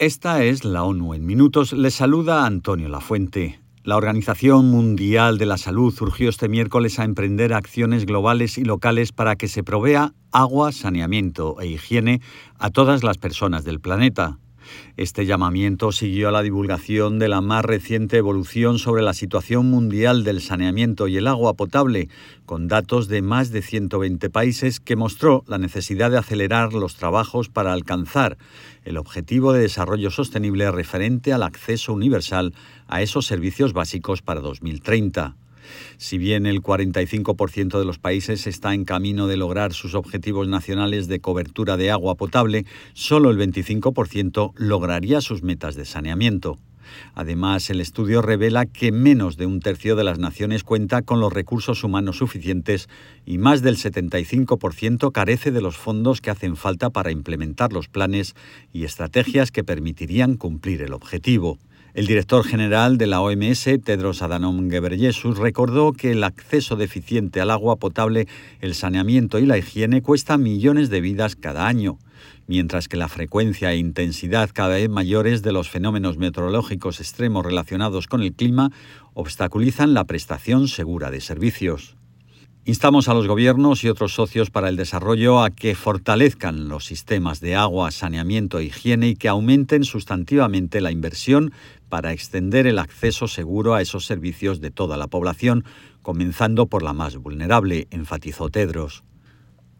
Esta es la ONU en minutos. Les saluda Antonio Lafuente. La Organización Mundial de la Salud urgió este miércoles a emprender acciones globales y locales para que se provea agua, saneamiento e higiene a todas las personas del planeta. Este llamamiento siguió a la divulgación de la más reciente evolución sobre la situación mundial del saneamiento y el agua potable, con datos de más de 120 países que mostró la necesidad de acelerar los trabajos para alcanzar el objetivo de desarrollo sostenible referente al acceso universal a esos servicios básicos para 2030. Si bien el 45% de los países está en camino de lograr sus objetivos nacionales de cobertura de agua potable, solo el 25% lograría sus metas de saneamiento. Además, el estudio revela que menos de un tercio de las naciones cuenta con los recursos humanos suficientes y más del 75% carece de los fondos que hacen falta para implementar los planes y estrategias que permitirían cumplir el objetivo. El director general de la OMS, Tedros Adhanom Ghebreyesus, recordó que el acceso deficiente al agua potable, el saneamiento y la higiene cuesta millones de vidas cada año, mientras que la frecuencia e intensidad cada vez mayores de los fenómenos meteorológicos extremos relacionados con el clima obstaculizan la prestación segura de servicios. Instamos a los gobiernos y otros socios para el desarrollo a que fortalezcan los sistemas de agua, saneamiento e higiene y que aumenten sustantivamente la inversión para extender el acceso seguro a esos servicios de toda la población, comenzando por la más vulnerable, enfatizó Tedros.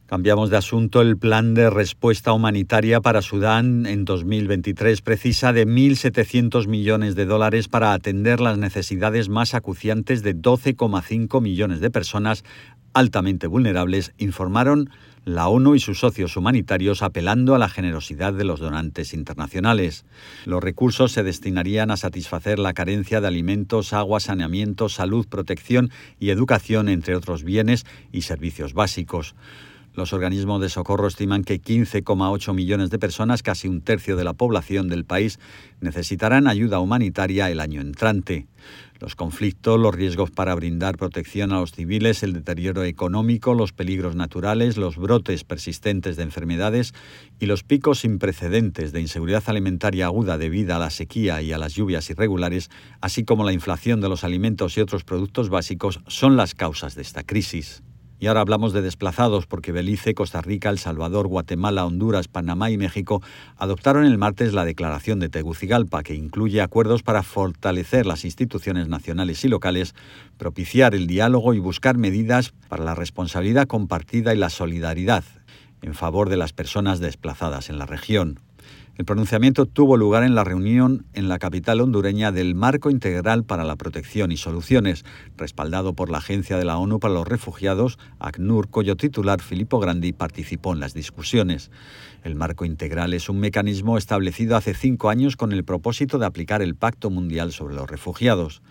Cambiamos de asunto. El plan de respuesta humanitaria para Sudán en 2023 precisa de 1.700 millones de dólares para atender las necesidades más acuciantes de 12,5 millones de personas altamente vulnerables, informaron la ONU y sus socios humanitarios apelando a la generosidad de los donantes internacionales. Los recursos se destinarían a satisfacer la carencia de alimentos, agua, saneamiento, salud, protección y educación, entre otros bienes y servicios básicos. Los organismos de socorro estiman que 15,8 millones de personas, casi un tercio de la población del país, necesitarán ayuda humanitaria el año entrante. Los conflictos, los riesgos para brindar protección a los civiles, el deterioro económico, los peligros naturales, los brotes persistentes de enfermedades y los picos sin precedentes de inseguridad alimentaria aguda debido a la sequía y a las lluvias irregulares, así como la inflación de los alimentos y otros productos básicos, son las causas de esta crisis. Y ahora hablamos de desplazados porque Belice, Costa Rica, El Salvador, Guatemala, Honduras, Panamá y México adoptaron el martes la declaración de Tegucigalpa, que incluye acuerdos para fortalecer las instituciones nacionales y locales, propiciar el diálogo y buscar medidas para la responsabilidad compartida y la solidaridad en favor de las personas desplazadas en la región. El pronunciamiento tuvo lugar en la reunión en la capital hondureña del Marco Integral para la Protección y Soluciones, respaldado por la Agencia de la ONU para los Refugiados, ACNUR, cuyo titular Filippo Grandi participó en las discusiones. El Marco Integral es un mecanismo establecido hace cinco años con el propósito de aplicar el Pacto Mundial sobre los Refugiados.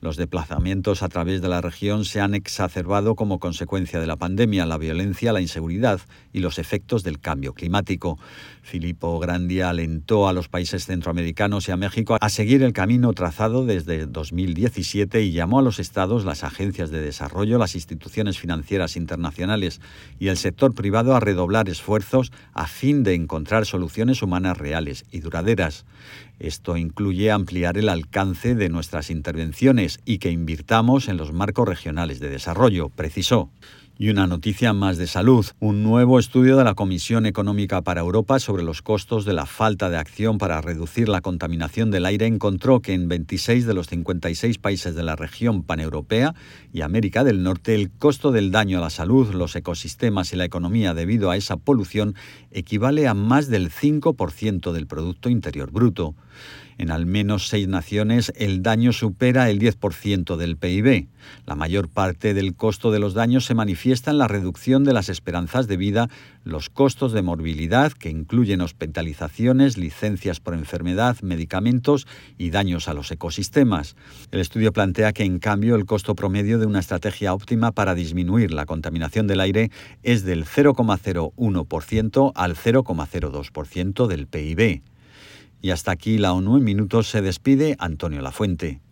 Los desplazamientos a través de la región se han exacerbado como consecuencia de la pandemia, la violencia, la inseguridad y los efectos del cambio climático. Filippo Grandi alentó a los países centroamericanos y a México a seguir el camino trazado desde 2017 y llamó a los estados, las agencias de desarrollo, las instituciones financieras internacionales y el sector privado a redoblar esfuerzos a fin de encontrar soluciones humanas reales y duraderas. Esto incluye ampliar el alcance de nuestras intervenciones y que invirtamos en los marcos regionales de desarrollo, precisó. Y una noticia más de salud. Un nuevo estudio de la Comisión Económica para Europa sobre los costos de la falta de acción para reducir la contaminación del aire encontró que en 26 de los 56 países de la región paneuropea y América del Norte el costo del daño a la salud, los ecosistemas y la economía debido a esa polución equivale a más del 5% del Producto Interior Bruto. En al menos seis naciones el daño supera el 10% del PIB. La mayor parte del costo de los daños se manifiesta en la reducción de las esperanzas de vida, los costos de morbilidad, que incluyen hospitalizaciones, licencias por enfermedad, medicamentos y daños a los ecosistemas. El estudio plantea que, en cambio, el costo promedio de una estrategia óptima para disminuir la contaminación del aire es del 0,01% al 0,02% del PIB. Y hasta aquí la ONU en minutos se despide Antonio Lafuente.